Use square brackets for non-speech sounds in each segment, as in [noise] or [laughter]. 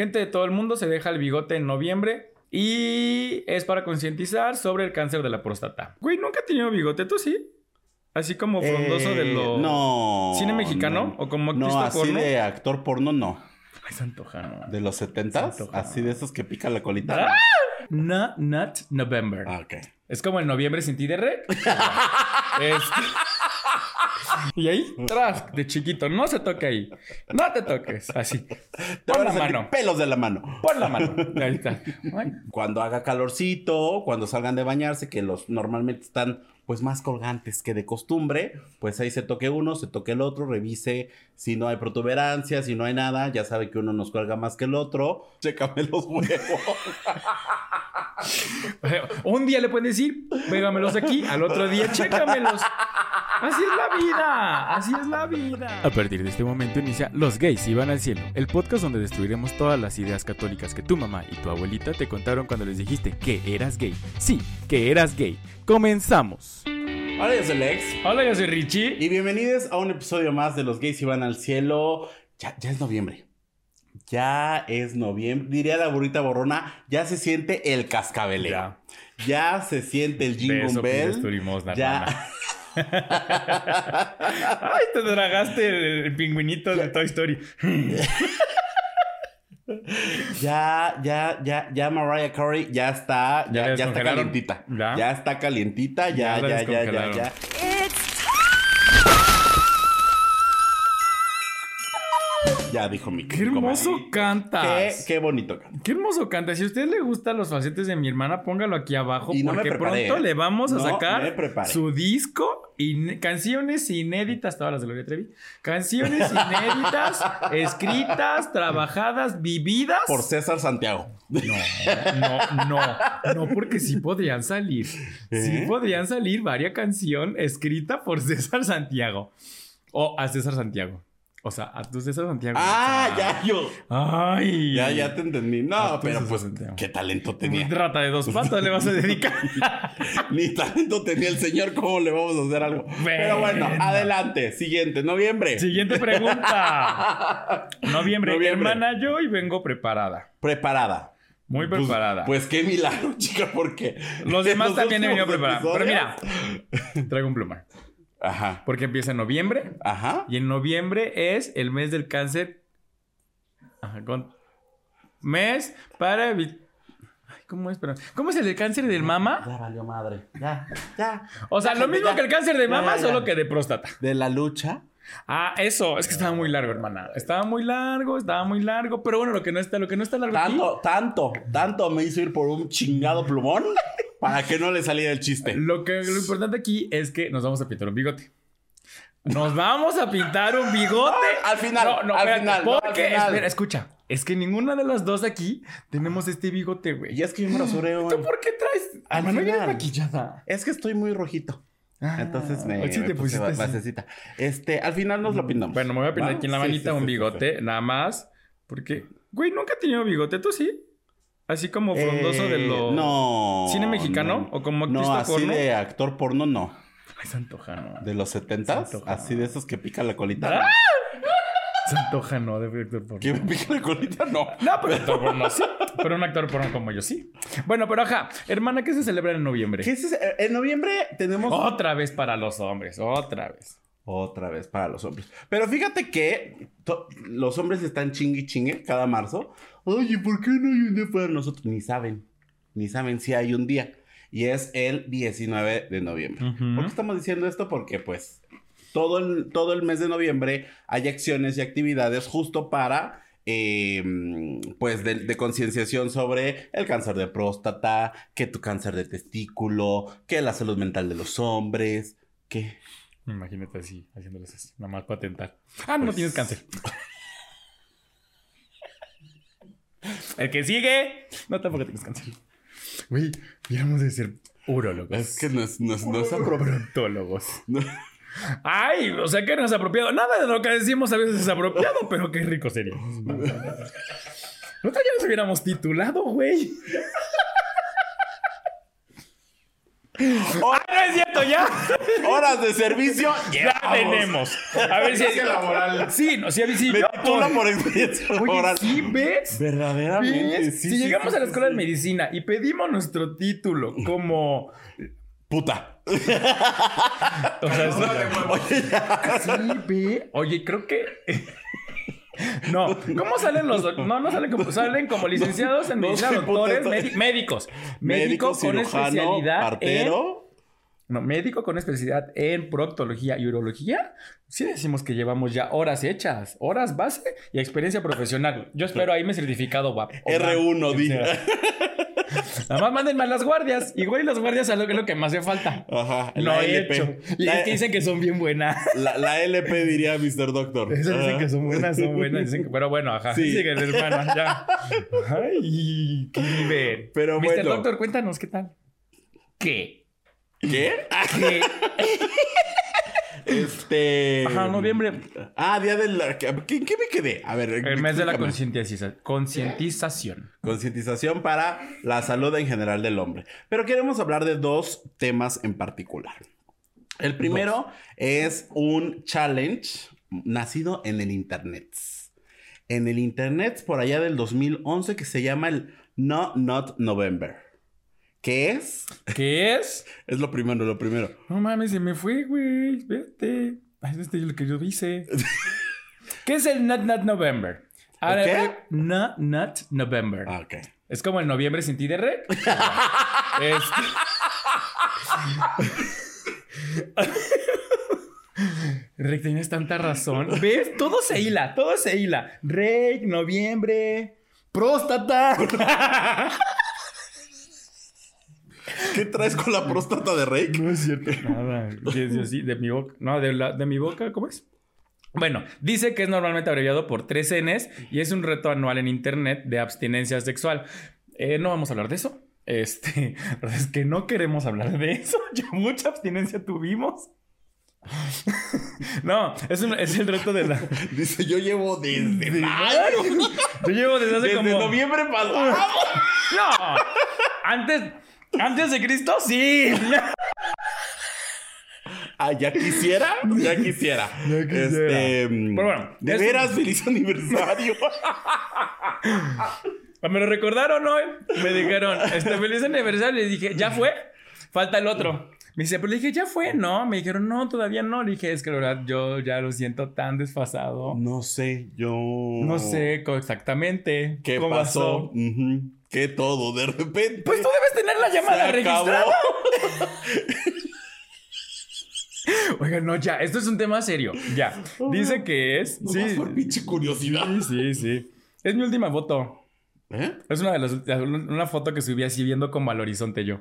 Gente de todo el mundo se deja el bigote en noviembre y es para concientizar sobre el cáncer de la próstata. Güey, nunca he tenido bigote, ¿tú sí? Así como frondoso de Eh, lo... No. ¿Cine mexicano? no. ¿O como No, actriz así porno? de actor porno, no. Ay, se antoja, ¿no? De los setentas, Se antoja. así de esos que pican la colita. ¡Ah! No, not November. Ah, ok. Es como el noviembre sin ti de rec. [laughs] Este- Y ahí, tras, de chiquito, no se toque ahí. No te toques, así. Te Pon van la salir mano. pelos de la mano. Pon la mano. Ahí está. Ay, Cuando haga calorcito, cuando salgan de bañarse, que los normalmente están pues más colgantes que de costumbre, pues ahí se toque uno, se toque el otro, revise si no hay protuberancias, si no hay nada, ya sabe que uno nos cuelga más que el otro, chécame los huevos. [laughs] Un día le pueden decir, pégamelos aquí, al otro día, chécamelos. Así es la vida, así es la vida. A partir de este momento inicia Los gays iban al cielo, el podcast donde destruiremos todas las ideas católicas que tu mamá y tu abuelita te contaron cuando les dijiste que eras gay. Sí, que eras gay. Comenzamos. Hola, yo soy Lex. Hola, yo soy Richie. Y bienvenidos a un episodio más de Los gays iban al cielo. Ya, ya es noviembre. Ya es noviembre. Diría la burrita borrona, ya se siente el cascabeleo. Ya. Ya, se siente el jingle bell. Ya. [laughs] Ay, te tragaste el, el pingüinito de Toy Story. [laughs] Ya, ya, ya, ya Mariah Carey ya está, ¿Ya ya, está calientita. ¿Ya? ¿Ya? está calientita, ya, Ya ya, ya, ya, ya. Dijo mi ¡Qué hermoso Qué, cantas! qué bonito canta. Qué hermoso canta. Si a usted le gustan los falsetes de mi hermana, póngalo aquí abajo. Y no me porque preparé, pronto ¿eh? le vamos a No sacar su disco y canciones inéditas, todas las de Gloria Trevi. Canciones inéditas, [laughs] escritas, trabajadas, vividas. Por César Santiago. No, no, no, no, porque sí podrían salir. Sí ¿Eh? podrían salir varias canción escrita por César Santiago. O a César Santiago. O sea, a tu César Santiago. Ah, ya yo. Ay. Ya, ya te entendí. No, pero pues, qué talento tenía. Rata de dos [laughs] patas le vas a dedicar. [laughs] Ni talento tenía el señor, ¿cómo le vamos a hacer algo? Pero bueno, adelante. Siguiente, noviembre. Siguiente pregunta. [laughs] Noviembre. Noviembre. Hermana, yo y vengo preparada. Preparada. Muy Pues- preparada. Pues, qué milagro, chica, porque. Los demás también he venido preparados. Pero mira, traigo un plumón. Ajá. Porque empieza en noviembre. Ajá. Y en noviembre es el mes del cáncer. Ajá, con... Mes para evi- Ay, ¿Cómo es? Perdón. ¿Cómo es el del cáncer del mama? Ya valió madre. Ya, ya. O sea, Ya, lo mismo ya. que el cáncer de mama, ya, ya. solo que de próstata. De la lucha. Ah, eso. Es que estaba muy largo, hermana. Estaba muy largo, estaba muy largo. Pero bueno, lo que no está, lo que no está largo aquí, Tanto, tanto, tanto me hizo ir por un chingado plumón [laughs] para que no le saliera el chiste. Lo que lo importante aquí es que nos vamos a pintar un bigote. Nos vamos a pintar un bigote. [laughs] Al final, No, no, al espérate, final, no, al porque, final. espera, escucha. Es que ninguna de las dos aquí tenemos este bigote, güey. Y es que yo me rasuré hoy. ¿Tú por qué traes? Al vienes final. maquillada. Es que estoy muy rojito. Ah, Entonces me, sí me te puse pusiste basecita. Este, al final nos lo pintamos. Bueno, me voy a pintar ¿Va? aquí en la manita sí, un bigote, nada más. Porque, güey, nunca he tenido bigote. ¿Tú sí? Así como frondoso de Eh, lo... No. ¿Cine mexicano? no. ¿O como actriz No, de así porno? de actor porno no. Ay, se antoja, ¿no? De los setentas, Se antoja. así de esos que pican la colita. ¡Ah! Se antoja, ¿no? De actor porno. ¿Que pica la colita? No. No, pero actor porno sí. Pero un actor porno como yo sí. Bueno, pero ajá. Hermana, ¿qué se celebra en noviembre? ¿Qué ese? Eh, En noviembre tenemos Otra vez para los hombres. Otra vez. otra vez para los hombres. Pero fíjate que los hombres están chingue y chingue cada marzo. Oye, ¿por qué no hay un día para nosotros? Ni saben. Ni saben si hay un día. Y es el 19 de noviembre. Ujú. ¿Por qué estamos diciendo esto? Porque pues todo el, todo el mes de noviembre hay acciones y actividades justo para, eh, pues, de, de concienciación sobre el cáncer de próstata, que tu cáncer de testículo, que la salud mental de los hombres, que... Imagínate así, haciéndoles así. Nada más para tentar. Ah, no Pues- tienes cáncer. [laughs] El que sigue. No, tampoco tienes cáncer. Güey, deberíamos de ser urólogos. Es que no es, no es- no es apropiado. Prontólogos. No. Ay, o sea que no es apropiado. Nada de lo que decimos a veces es apropiado, pero qué rico sería. [laughs] Nosotros ya nos hubiéramos titulado, güey. [laughs] Hor- Ah, no es cierto, ya. Horas de servicio. Ya tenemos. A ver si. Exigencia laboral. Sí, no, sí, sí. Me yo- Tula por experiencia Oye, laboral. sí, ¿ves? Verdaderamente. ¿Ves? sí, si sí, llegamos sí, a la escuela sí. de medicina y pedimos nuestro título como... Puta. [laughs] O sea, eso- Oye, ya. Sí, ve. Oye, creo que. No, ¿cómo salen los No, no salen como salen como licenciados en No medicina, doctores, médicos. Médico, con cirujano, especialidad en partero. No, médico con especialidad en proctología y urología. Sí decimos que llevamos ya horas hechas, horas base y experiencia profesional. Yo espero ahí mi certificado WAP. o R1, WAP, di. quien sea. Nada más mándenme a las guardias. Igual y las guardias es lo que, es lo que más hace falta. Ajá. No la he LP. hecho. Y La, es que dicen que son bien buenas. la- la LP diría Mr. Doctor. [laughs] Eso dicen que son buenas, son buenas. dicen que- pero bueno, ajá. Sí. Sigue, hermana, [laughs] ya. Ay, qué nivel. Pero Mr. bueno. Doctor, cuéntanos, ¿qué tal? ¿Qué? ¿Qué? ¿Qué? [laughs] Este. Ajá, noviembre. Ah, día de la. ¿Qué, qué me quedé? A ver. El mes de la concientización. Concientización. Concientización para la salud en general del hombre. Pero queremos hablar de dos temas en particular. El primero es un challenge nacido en el Internet. En el Internet por allá del 2011 que se llama el No Not November. ¿Qué es? ¿Qué es? Es lo primero, lo primero. No mames, se me fue, güey. Espérate. Ay, Este es lo que yo hice. [laughs] ¿Qué es el Not Not November? Ahora, qué? Not Not November. Ah, ok. Es como el noviembre sin ti de. [laughs] Este- Rey, tienes tanta razón. ¿Ves? Todo se hila, todo se hila. Rey, noviembre, próstata. [laughs] ¿Qué traes con la próstata de Rey? No es cierto. Nada. Que es así, de mi boca. No, de, la, de mi boca, ¿cómo es? Bueno, dice que es normalmente abreviado por tres Ns y es un reto anual en internet de abstinencia sexual. Eh, no vamos a hablar de eso. Este, [laughs] es que no queremos hablar de eso. [laughs] Ya mucha abstinencia tuvimos. [laughs] No, es, un- es el reto de la. Dice, yo llevo desde mayo. Yo llevo desde hace Desde como. noviembre pasado. No, antes, antes de Cristo, sí. [laughs] Ah, ya quisiera, ya quisiera. Ya quisiera. Este, mm, Pero bueno, de es- veras, feliz aniversario. [laughs] Me lo recordaron hoy. Me dijeron, este feliz aniversario. Le dije, ¿ya fue? Falta el otro. Me dice, pero le dije, ¿ya fue? No. Me dijeron, no, todavía no. Le dije, es que la verdad yo ya lo siento tan desfasado. No sé, yo. No sé exactamente qué cómo pasó. pasó. ¿Qué todo? De repente. Pues tú debes tener la llamada Se registrada. [laughs] Oigan, no, ya, esto es un tema serio. Ya. Dice que es. Nomás Sí, por pinche curiosidad. sí, sí, sí. Es mi última foto. ¿Eh? Es una de las una foto que subí así viendo como al horizonte yo.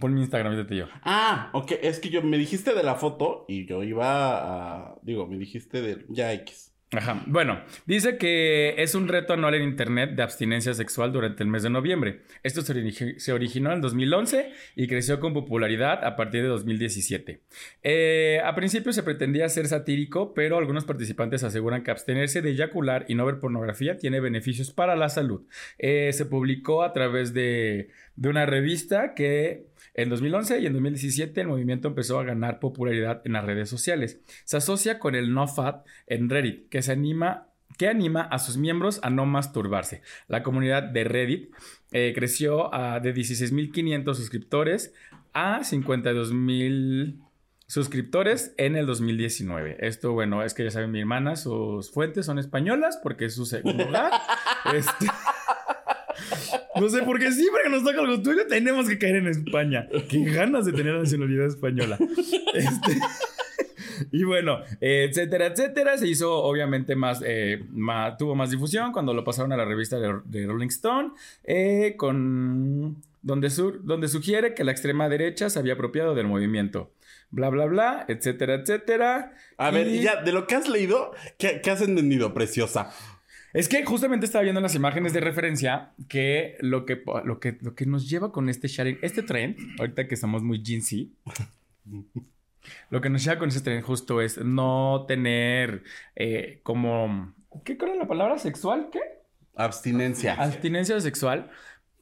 Pon mi Instagram y yo. Ah, ok. Es que yo me dijiste de la foto y yo iba a. Digo, me dijiste de. Ya X. Ajá. Bueno, dice que es un reto anual en internet de abstinencia sexual durante el mes de noviembre. Esto se, origi- se originó en 2011 y creció con popularidad a partir de 2017. Eh, a principio se pretendía ser satírico, pero algunos participantes aseguran que abstenerse de eyacular y no ver pornografía tiene beneficios para la salud. Eh, se publicó a través de una revista que en 2011 y en 2017 el movimiento empezó a ganar popularidad en las redes sociales. Se asocia con el NoFap en Reddit, que se anima que anima a sus miembros a no masturbarse. La comunidad de Reddit eh, creció a, de 16.500 suscriptores a 52.000 suscriptores en el 2019. Esto, bueno, es que ya saben, mi hermana, sus fuentes son españolas porque es su segundo [laughs] hogar. Este, No sé por qué siempre que nos toca algo tuyo tenemos que caer en España. Qué ganas de tener la nacionalidad española. Este, [laughs] y bueno, etcétera, etcétera. Se hizo obviamente más, eh, tuvo más difusión cuando lo pasaron a la revista de, de Rolling Stone, eh, con, donde, sur- donde sugiere que la extrema derecha se había apropiado del movimiento. Bla, bla, bla, etcétera, etcétera. A ver, Y- ya, de lo que has leído, ¿qué, qué has entendido, preciosa? Es que justamente estaba viendo en las imágenes de referencia que lo que, lo que, lo que nos lleva con este sharing, este trend, ahorita que estamos muy jeansy, lo que nos lleva con este trend justo es no tener eh, como... ¿Qué es la palabra? ¿Sexual? ¿Qué? Abstinencia. Abstinencia sexual.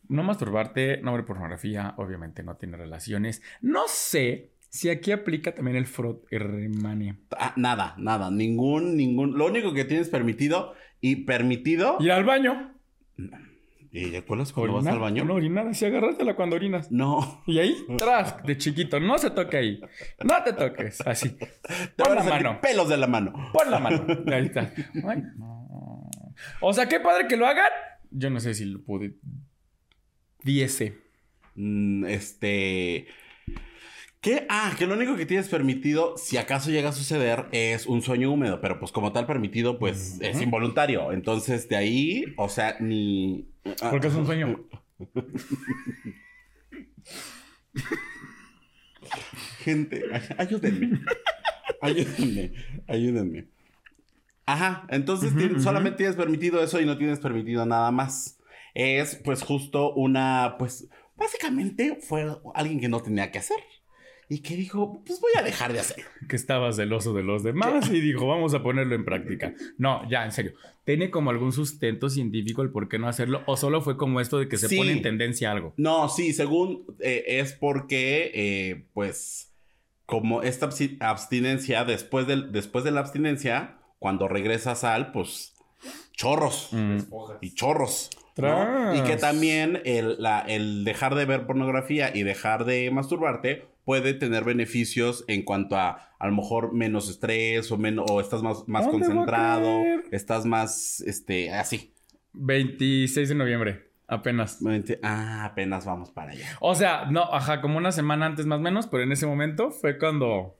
No masturbarte, no ver pornografía, obviamente no tener relaciones. No sé Si aquí aplica también el frot hermane. Ah, nada, nada, ningún, ningún. Lo único que tienes permitido y permitido. Ir al baño. ¿Y acuerdas cuando vas al baño? No, orinar, si agarrártela cuando orinas. No. Y ahí, tras, de chiquito, no se toque ahí. No te toques, así. Te Pon van la a mano. pelos de la mano. Pon la mano. [laughs] Ahí está. No. O sea, qué padre que lo hagan. Yo no sé si lo pude. Diese. Mm, este. ¿Qué? Ah, que lo único que tienes permitido, si acaso llega a suceder, es un sueño húmedo, pero pues como tal permitido, pues es involuntario. Entonces, de ahí, o sea, ni. ah, Porque es un sueño. Gente, ay- ayúdenme. ayúdenme. Ayúdenme. Ajá, entonces solamente tienes permitido eso y no tienes permitido nada más. Es pues justo una, pues básicamente fue alguien que no tenía que hacer y que dijo, pues voy a dejar de hacerlo. Que estaba celoso de los demás y dijo, vamos a ponerlo en práctica. No, ya, en serio. ¿Tiene como algún sustento científico el por qué no hacerlo? ¿O solo fue como esto de que se Sí. pone en tendencia algo? No, sí, según eh, es porque, eh, pues, como esta abstinencia, después, del, después de la abstinencia, cuando regresas al, pues, chorros. Mm. y chorros. Y que también el, la- el dejar de ver pornografía y dejar de masturbarte puede tener beneficios en cuanto a a lo mejor menos estrés o, menos, o estás más, más ¿Dónde va a concentrado, estás más, este, así. 26 de noviembre, apenas. Ah, apenas vamos para allá. O sea, no, ajá, como una semana antes más o menos, pero en ese momento fue cuando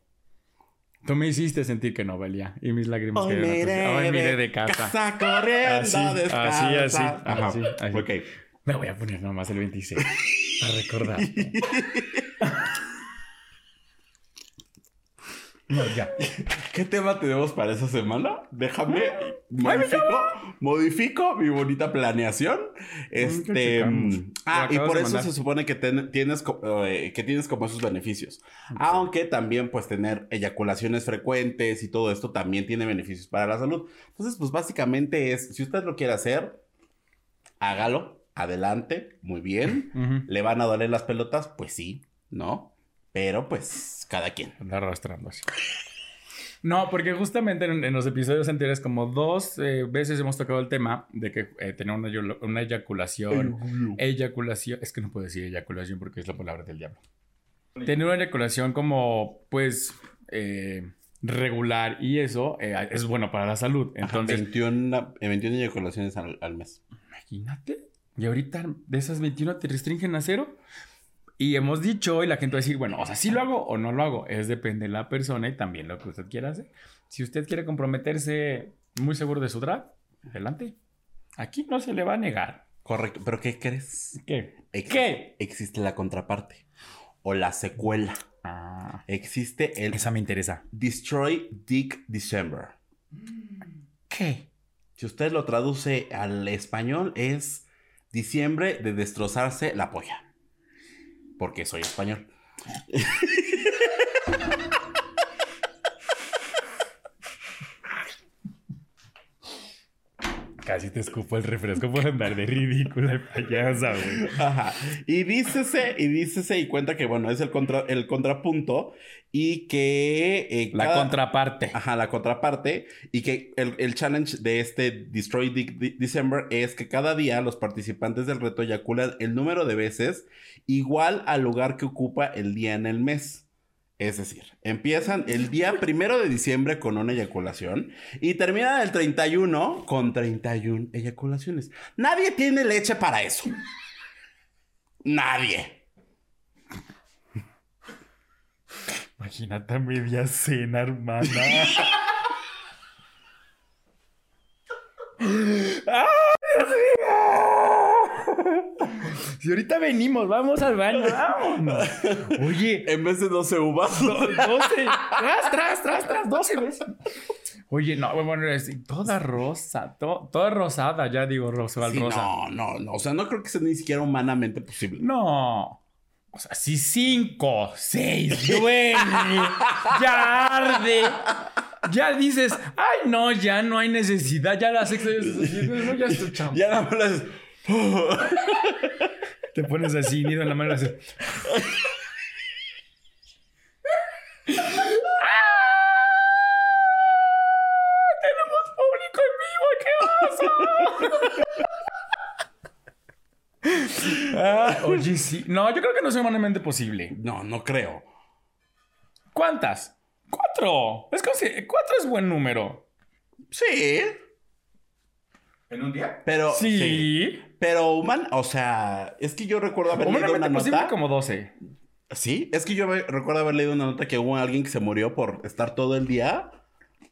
tú me hiciste sentir que no valía y mis lágrimas Hoy cayeron me Hoy iré miré de casa. casa corriendo Así, así, así, Ajá. así, así. Ok. Me voy a poner nomás el 26 para recordar. [laughs] No, ya. [laughs] ¿Qué tema tenemos para esa semana? Déjame, modifico, modifico mi bonita planeación. Este, mm, ah, y por eso se supone que ten- tienes, eh, que tienes como esos beneficios. Aunque también, pues, tener eyaculaciones frecuentes y todo esto también tiene beneficios para la salud. Entonces, pues, básicamente es, si usted lo quiere hacer, hágalo, adelante, muy bien. ¿Le van a doler las pelotas? Pues sí, ¿no? Pero, pues, cada quien. Anda arrastrando así. No, porque justamente en, en los episodios anteriores, como dos eh, veces hemos tocado el tema de que eh, tener una, una eyaculación. Eyaculación. Es que no puedo decir eyaculación porque es la palabra del diablo. Tener una eyaculación como, pues, eh, regular y eso eh, es bueno para la salud. Entonces, Entonces, 21, eh, 21 eyaculaciones al, al mes. imagínate. Y ahorita de esas 21 te restringen a cero. Y hemos dicho, y la gente va a decir, bueno, o sea, sí lo hago o no lo hago. Es depende de la persona y también lo que usted quiera hacer. Si usted quiere comprometerse muy seguro de su drag, adelante. Aquí no se le va a negar. Correcto. ¿Pero qué crees? ¿Qué? Ex- ¿Qué? Existe la contraparte. O la secuela. Ah, Existe el esa me interesa. Destroy Dick December. ¿Qué? Si usted lo traduce al español, es diciembre de destrozarse la polla. Porque soy español. [laughs] Casi te escupo el refresco por andar de ridícula payasa, güey. Ajá. Y dícese, y dícese, y cuenta que, bueno, es el, contra, el contrapunto y que... eh, La cada- contraparte. Ajá, la contraparte. Y que el, el challenge de este Destroy Dick Di- December es que cada día los participantes del reto eyaculan el número de veces igual al lugar que ocupa el día en el mes. Es decir, empiezan el día primero de diciembre con una eyaculación y terminan el 31 con 31 eyaculaciones. Nadie tiene leche para eso. Nadie. Imagínate a media cena, hermana. [laughs] ¡Ay, Dios mío! [laughs] Si ahorita venimos, vamos al baño, vámonos. Oye, En vez de 12 uvas. do- 12. Tras, tras, tras, tras, 12 veces. Oye, no, bueno, es toda rosa, to- toda rosada, ya digo rosa, Sí, rosa. no, no, no. O sea, no creo que sea ni siquiera humanamente posible. No. O sea, si cinco, seis, duele, ya arde. Ya dices, ay, no, ya no hay necesidad, ya las sexta no, ya estoy chamo. Ya nada más las- [laughs] Te pones así, nido en la mano así. Ah, oye, sí. No, yo creo que no es humanamente posible. No, no creo. ¿Cuántas? Cuatro. Es como si cuatro es buen número. Sí. ¿En un día? pero. Sí. Pero human, o sea, es que yo recuerdo haber leído una posible nota. como 12. Sí, es que yo recuerdo haber leído una nota que hubo alguien que se murió por estar todo el día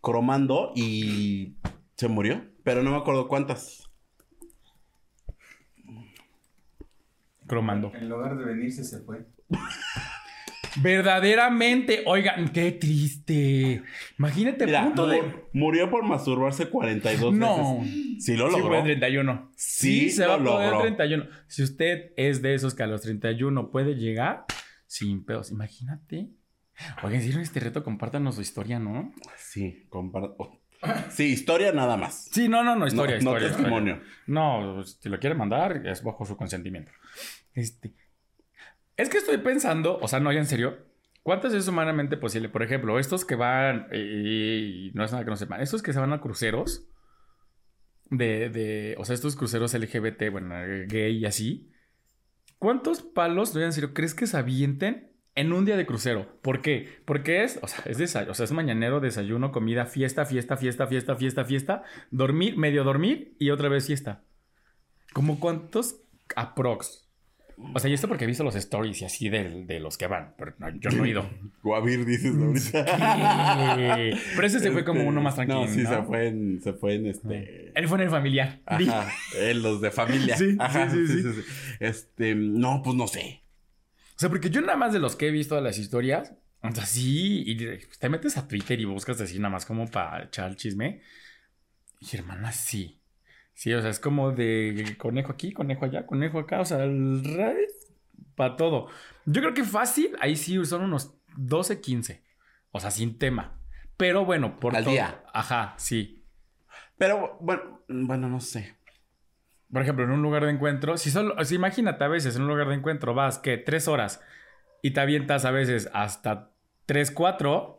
cromando y se murió, pero no me acuerdo cuántas. Cromando. En lugar de venirse se fue. [laughs] Verdaderamente, oigan, qué triste. Imagínate Mira, punto de. murió por masturbarse 42 No. veces. Sí lo Sí, logró. fue el 31. Sí, se va a lo poder logró. 31. Si usted es de esos que a los 31 puede llegar, sin pedos, imagínate. Oigan, si este reto, compártanos su historia, ¿no? Sí, comparto. Sí, historia nada más. Sí, no, no, no, historia, no, historia. no testimonio. historia. No, si lo quiere mandar, es bajo su consentimiento. Este. Es que estoy pensando, o sea, no, ya en serio, ¿cuántas es humanamente posible? Por ejemplo, estos que van, y no es nada que no sepan, estos que se van a cruceros, de, o sea, estos cruceros LGBT, bueno, eh, gay y así, ¿cuántos palos, no, ya en serio, crees que se avienten en un día de crucero? ¿Por qué? Porque es, o sea, es desayuno, o sea, es mañanero, desayuno, comida, fiesta, fiesta, fiesta, fiesta, fiesta, fiesta, dormir, medio dormir y otra vez fiesta. ¿Cómo cuántos aprox? O sea, y esto porque he visto los stories y así de, de los que van, pero no, yo no he ido. [laughs] Guavir, dices. [laughs] Pero ese se fue como uno más tranquilo. No, sí, ¿no? se fue en, se fue en este. Él fue en el familiar. Ajá, en los de familia. [laughs] Sí, Ajá, sí, sí, sí, sí, sí. Este, no, pues no sé. O sea, porque yo nada más de los que he visto de las historias, o sea, sí, y te metes a Twitter y buscas así nada más como para echar el chisme. Y hermana, sí. Sí, o sea, es como de conejo aquí, conejo allá, conejo acá, o sea, el para todo. Yo creo que fácil, ahí sí son unos 12, 15. O sea, sin tema. Pero bueno, por Al todo- día. Ajá, sí. Pero bueno, bueno, no sé. Por ejemplo, en un lugar de encuentro, si solo, o sea, imagínate a veces en un lugar de encuentro vas que tres horas y te avientas a veces hasta tres, cuatro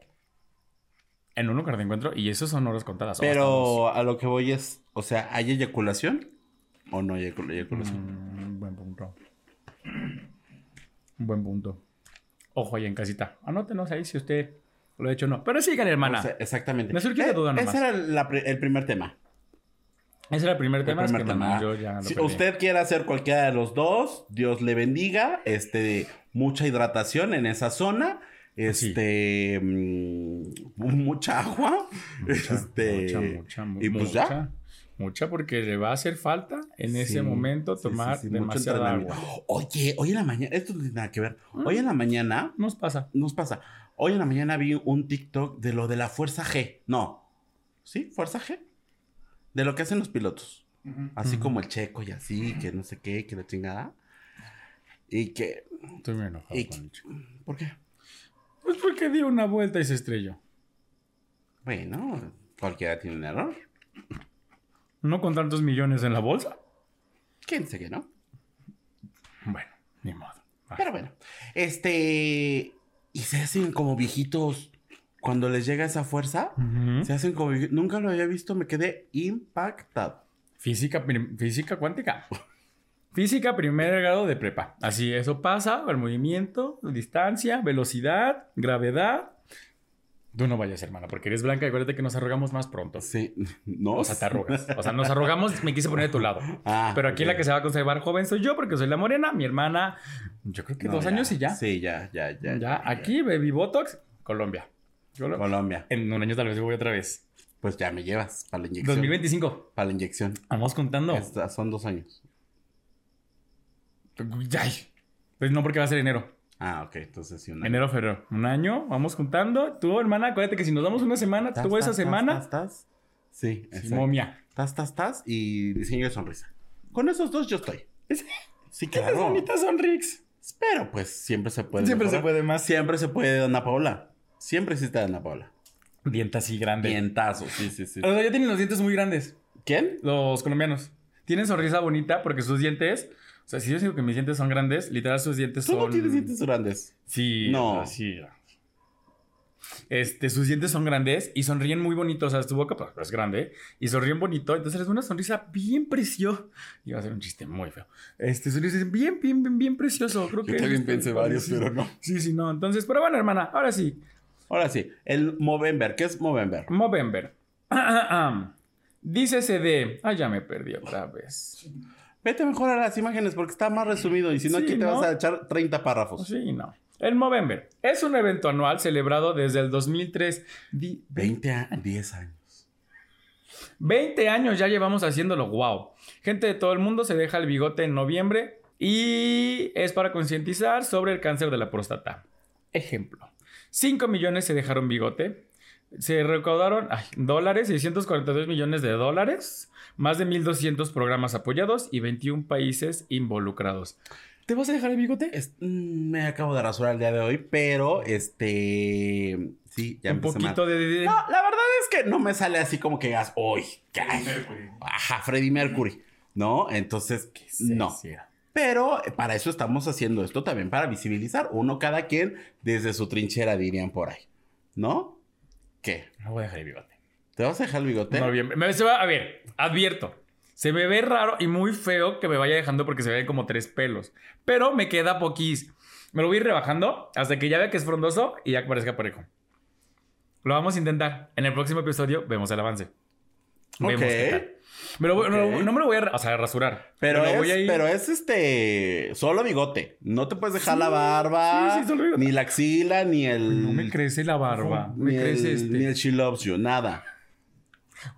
en un lugar de encuentro y eso son horas contadas. Pero a lo que voy es, o sea, ¿hay eyaculación? ¿O no hay eyacul- eyaculación? Mm, buen punto. [clears throat] Buen punto. Ojo ahí en casita. Anótenos ahí si usted lo ha hecho o no. Pero sigan, hermana. O sea, exactamente. Me surgió la duda nomás. Ese era la el primer tema. Ese era el primer El tema. es primer que, tema. yo ya Si perdí. usted quiere hacer cualquiera de los dos, Dios le bendiga. Este, mucha hidratación en esa zona. Este, mm, mucha agua. Mucha, este, mucha, mucha, y pues mucha, ya. Mucha porque le va a hacer falta en ese Sí, momento sí, tomar sí, sí, demasiada agua. Oye, hoy en la mañana, esto no tiene nada que ver. Hoy en la mañana, Nos pasa. nos pasa. Hoy en la mañana vi un TikTok de lo de la Fuerza G. No. ¿Sí? ¿Fuerza G? De lo que hacen los pilotos. Así Ujú. como el checo y así, que no sé qué, que la chingada. Y que. Estoy muy enojado Y- con el chico. ¿Por qué? Pues porque dio una vuelta y se estrelló. Bueno, cualquiera tiene un error. No con tantos millones en la bolsa. ¿Quién dice que no? Bueno, ni modo. Pero bueno. Este. Y se hacen como viejitos cuando les llega esa fuerza. Se hacen como viejitos. Nunca lo había visto, me quedé impactado. Física, física cuántica. Física primer grado de prepa. Así, eso pasa, el movimiento, distancia, velocidad, gravedad. Tú no vayas, hermana, porque eres blanca y acuérdate que nos arrugamos más pronto. Sí. ¿No? O sea, te arrugas. O sea, nos arrugamos, me quise poner de tu lado. [laughs] Ah, Pero aquí ok. la que se va a conservar joven soy yo, porque soy la morena. Mi hermana, yo creo que No, dos ya. años y ya. Sí, ya, ya, ya. ya, aquí, Baby Botox, Colombia. Lo- Colombia. En un año tal vez voy otra vez. Pues ya me llevas para la inyección. 2025. Para la inyección. Vamos contando. Esta- son dos años. Ay. Pues no, porque va a ser enero. Ah, ok. Entonces sí, una. Enero, febrero. Un año, vamos juntando. Tú, hermana, acuérdate que si nos damos una semana, Tas, tú esa tas, semana. tas. Sí, Sí, momia. Tas, tas, tas y diseño de sonrisa. Con esos dos yo estoy. Es- Sí, Qué claro. bonitas son, Rix. Pero pues siempre se puede. Siempre se puede más. Siempre se puede, Ana Paola. Siempre existe Ana Paola. Dientes así grandes. Dientazo, sí, sí, sí. O sea, ya tienen los dientes muy grandes. ¿Quién? Los colombianos. Tienen sonrisa bonita porque sus dientes. O sea, si yo digo que mis dientes son grandes, literal sus dientes Tú son. no tienes dientes grandes. Sí. No. o sea, sí. Este, sus dientes son grandes y sonríen muy bonitos. O sea, su boca pues, es grande y sonríen bonito. Entonces es una sonrisa bien preciosa. Iba a ser un chiste muy feo. Este, sonrisa bien, bien, bien, bien precioso. Creo Yo que también pensé varios, pero no. Sí, sí, no. Entonces, pero bueno, hermana, ahora sí. Ahora sí, el Movember. ¿Qué es Movember? Movember. [clears throat] Dice CD. Ah, ya me perdí otra vez. Vete mejor a las imágenes porque está más resumido y si no Sí, aquí te ¿no? vas a echar 30 párrafos. Sí, no. El Movember es un evento anual celebrado desde el 2003. Di- 20 a 10 años. 20 años ya llevamos haciéndolo, wow. Gente de todo el mundo se deja el bigote en noviembre y es para concientizar sobre el cáncer de la próstata. Ejemplo, 5 millones se dejaron bigote, se recaudaron ay, dólares, 642 millones de dólares, más de 1.200 programas apoyados y 21 países involucrados. ¿Te vas a dejar el bigote? Es- mm, me acabo de rasurar el día de hoy, pero este. Sí, ya Un poquito de... de- No, la verdad es que no me sale así como que digas, hoy, ajá, Freddie Mercury, ¿no? Entonces, no. Sí, sí. Pero para eso estamos haciendo esto también, para visibilizar uno cada quien desde su trinchera, dirían por ahí, ¿no? ¿Qué? No voy a dejar el bigote. ¿Te vas a dejar el bigote? Noviembre. Me- se va- a ver, advierto. Se me ve raro y muy feo que me vaya dejando porque se ven como tres pelos. Pero me queda poquís. Me lo voy a ir rebajando hasta que ya vea que es frondoso y ya que parezca parejo. Lo vamos a intentar. En el próximo episodio vemos el avance. Vemos qué tal. Me lo voy- no, no me lo voy a, o sea, rasurar. Pero, Me es, voy a ir- pero es este. Solo bigote. No te puedes dejar Sí, la barba. sí, sí, solo bigote. Ni la axila, ni el. No me crece la barba. Me Ni crece el, este. ni el She Loves You, nada.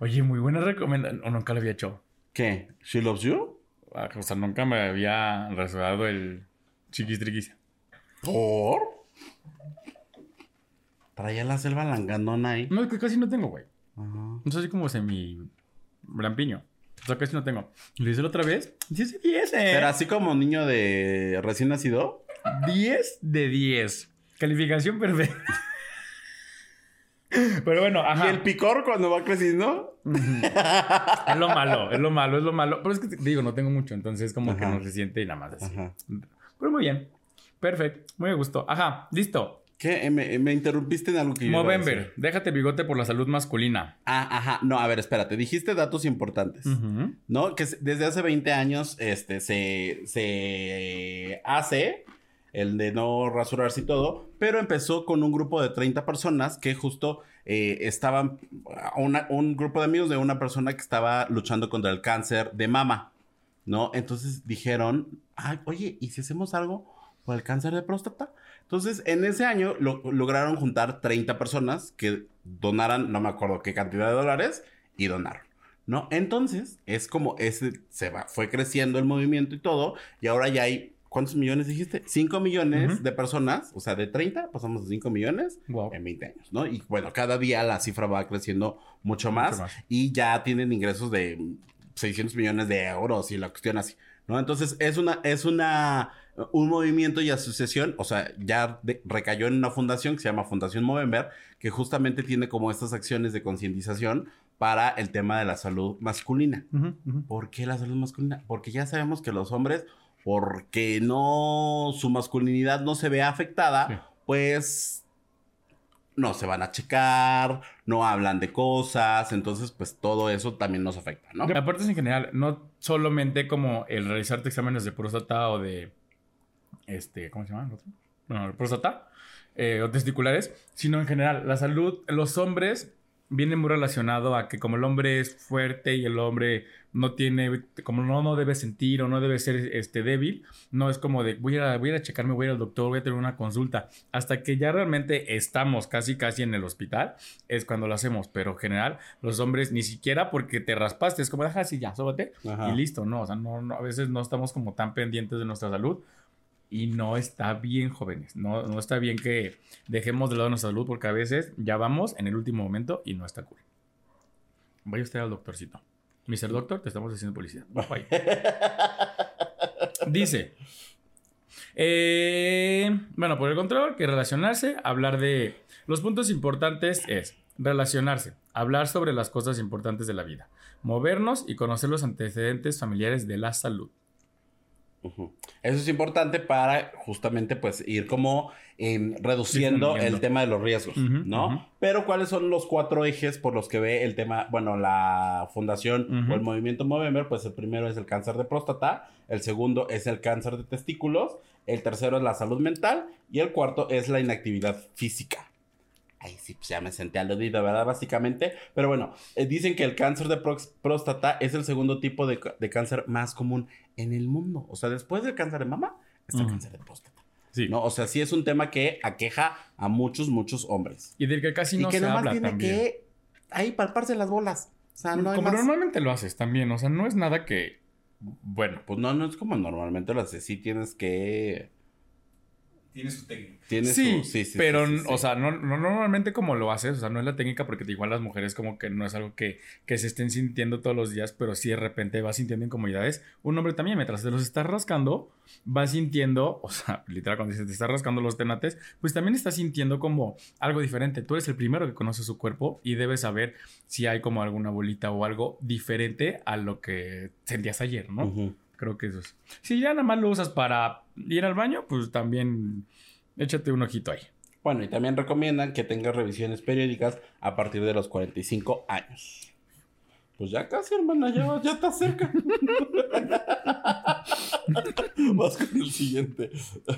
Oye, muy buena recomendación. O nunca lo había hecho. ¿Qué? ¿She Loves You? Ah, O sea, nunca me había rasurado el chiquis triquis. ¿Por? Traía la selva langandona ahí. No, es que casi no tengo, güey. Ajá. No sé, así como semi lampiño. O sea, casi no tengo. Lo hice la otra vez. 10 de 10, eh. Pero así como niño de recién nacido. 10 de 10. Calificación perfecta. Pero bueno, ajá. Y el picor cuando va creciendo. Es lo malo, es lo malo, es lo malo. Pero es que te digo, no tengo mucho, entonces como que no se siente y nada más así. Ajá. Pero muy bien. Perfecto. Muy a gusto. Ajá, listo. ¿Qué? Eh, Me, me interrumpiste en algo que Movember. Déjate bigote por la salud masculina. Ah, ajá. No, a ver, espérate. Dijiste datos importantes. ¿No? Que desde hace 20 años este, se, se hace el de no rasurarse y todo, pero empezó con un grupo de 30 personas que justo eh, estaban, un grupo de amigos de una persona que estaba luchando contra el cáncer de mama, ¿no? Entonces dijeron, Ay, oye, ¿y si hacemos algo por el cáncer de próstata? Entonces, en ese año lo- lograron juntar 30 personas que donaran, no me acuerdo qué cantidad de dólares, y donaron. ¿no? Entonces, es como ese, se va, fue creciendo el movimiento y todo, y ahora ya hay, ¿cuántos millones dijiste? 5 millones de personas, o sea, de 30 pasamos a 5 millones Wow. en 20 años, ¿no? Y bueno, cada día la cifra va creciendo mucho más, Mucho más. y ya tienen ingresos de 600 millones de euros y la cuestión así, ¿no? Entonces, es una, es una, un movimiento y asociación, o sea, ya de- recayó en una fundación que se llama Fundación Movember, que justamente tiene como estas acciones de concientización para el tema de la salud masculina. ¿Por qué la salud masculina? Porque ya sabemos que los hombres, porque no, su masculinidad no se ve afectada, Sí. pues no se van a checar, no hablan de cosas, entonces pues todo eso también nos afecta, ¿no? Aparte es en general, no solamente como el realizarte exámenes de próstata o de, este, ¿cómo se llama? el otro? Bueno, próstata eh, o testiculares, sino en general, la salud, los hombres viene muy relacionado a que como el hombre es fuerte y el hombre no tiene, como no, no debe sentir o no debe ser este, débil, no es como de voy a, voy a checarme, voy a ir al doctor, voy a tener una consulta, hasta que ya realmente estamos casi casi en el hospital, es cuando lo hacemos, pero en general los hombres ni siquiera porque te raspaste, es como deja así ya, sóbate Ajá. y listo, no, o sea, no, no, a veces no estamos como tan pendientes de nuestra salud y no está bien, jóvenes, no, no está bien que dejemos de lado nuestra salud porque a veces ya vamos en el último momento y no está cool. Vaya usted al doctorcito. Mr. Doctor, te estamos haciendo policía. Bye. [laughs] Dice, eh, bueno, por el control, que relacionarse, hablar de... Los puntos importantes es relacionarse, hablar sobre las cosas importantes de la vida, movernos y conocer los antecedentes familiares de la salud. Eso es importante para justamente pues ir como em, reduciendo el tema de los riesgos, Ujú, ¿no? ujú. Pero ¿cuáles son los cuatro ejes por los que ve el tema, bueno, la fundación o el movimiento Movember? Pues el primero es el cáncer de próstata, el segundo es el cáncer de testículos, el tercero es la salud mental y el cuarto es la inactividad física. Ay, sí, pues ya me senté aludido, ¿verdad? Básicamente. Pero bueno, eh, dicen que el cáncer de próstata es el segundo tipo de, de cáncer más común en el mundo. O sea, después del cáncer de mama, está el Ujú. cáncer de próstata. Sí. ¿no? O sea, sí es un tema que aqueja a muchos, muchos hombres. Y del que casi y no que se habla tiene también. que ahí palparse las bolas. O sea, no hay Como más. normalmente lo haces también, o sea, no es nada que... Bueno, Pues no, no es como normalmente lo haces. Sí tienes que... Tiene su técnica. Tienes sí, su- sí, sí, pero, sí, sí, sí. o sea, no, no normalmente como lo haces, o sea, no es la técnica porque igual las mujeres como que no es algo que, que se estén sintiendo todos los días, pero sí de repente vas sintiendo incomodidades. Un hombre también, mientras te los estás rascando, va sintiendo, [laughs] o sea, literal, cuando dices te estás rascando los tenates, pues también estás sintiendo como algo diferente. Tú eres el primero que conoce su cuerpo y debes saber si hay como alguna bolita o algo diferente a lo que sentías ayer, ¿no? Creo que eso es. Si ya nada más lo usas para ir al baño, pues también échate un ojito ahí. Bueno, y también recomiendan que tengas revisiones periódicas a partir de los 45 años. Pues ya casi, hermana, ya, ya está cerca. [laughs] Vas con el siguiente.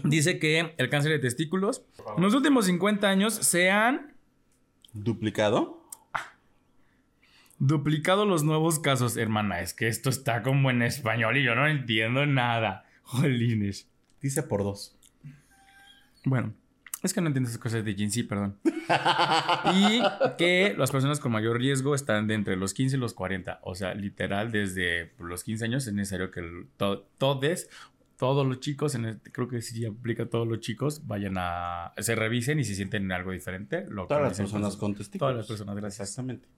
Dice que el cáncer de testículos en los últimos 50 años se han ¿Duplicado? Duplicado los nuevos casos. Hermana, es que esto está como en español y yo no entiendo nada. Jolines. Dice por dos. Bueno, es que no entiendo esas cosas de Jinsi, perdón. [laughs] Y que las personas con mayor riesgo están de entre los 15 y los 40. O sea, literal, desde los 15 años es necesario que el- to- todes, todos los chicos, en este- creo que sí aplica a todos los chicos, vayan a, se revisen y si sienten algo diferente. Lo Todas las personas con testículos. Todas las personas, gracias. Exactamente.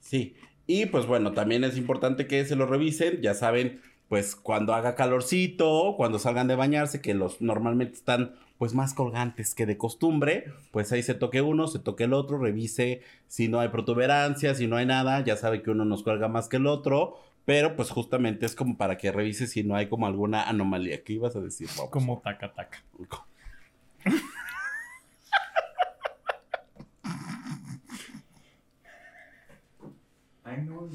Sí. Y pues bueno, también es importante que se lo revisen. Ya saben, pues cuando haga calorcito, cuando salgan de bañarse, que los normalmente están pues más colgantes que de costumbre, pues ahí se toque uno, se toque el otro, revise si no hay protuberancia, si no hay nada, ya sabe que uno nos cuelga más que el otro, pero pues justamente es como para que revise si no hay como alguna anomalía. ¿Qué ibas a decir, Pablo? Como taca taca. Ay, no.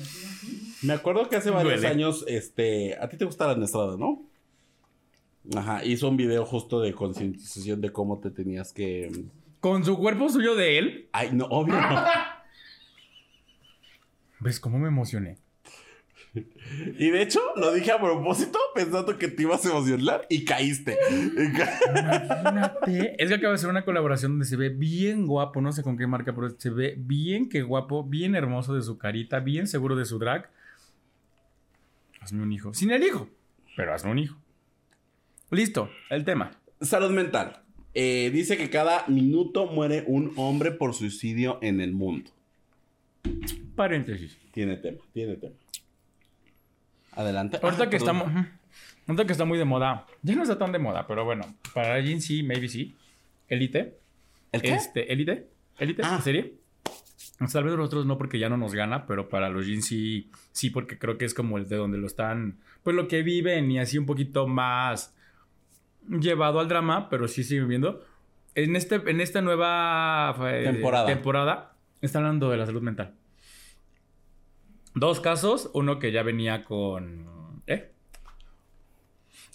Me acuerdo que hace varios Duele. años, este, a ti te gusta la Estrada, ¿no? Ajá, hizo un video justo de concientización de cómo te tenías que... Con su cuerpo suyo de él. Ay, no, obvio no. [laughs] ¿Ves cómo me emocioné? Y de hecho, lo dije a propósito pensando que te ibas a emocionar y caíste. Imagínate. [laughs] Es que acaba de hacer una colaboración donde se ve bien guapo, no sé con qué marca, pero se ve bien que guapo, bien hermoso de su carita, bien seguro de su drag. Hazme un hijo. Sin el hijo, pero hazme un hijo. Listo, el tema. Salud mental. Eh, dice que cada minuto muere un hombre por suicidio en el mundo. Paréntesis. Tiene tema, tiene tema. Adelante. Ahorita Ah, que perdón. estamos. Ahorita que está muy de moda. Ya no está tan de moda, pero bueno. Para alguien sí, maybe sí. Elite. ¿El qué? Este, Elite. Elite, Ah. serie. O sea, Tal vez nosotros no porque ya no nos gana, pero para los jeans sí, sí, porque creo que es como el de donde lo están, pues lo que viven y así un poquito más llevado al drama, pero sí siguen viendo. En, este, en esta nueva eh, Temporada. temporada está hablando de la salud mental. Dos casos, uno que ya venía con... ¿Eh?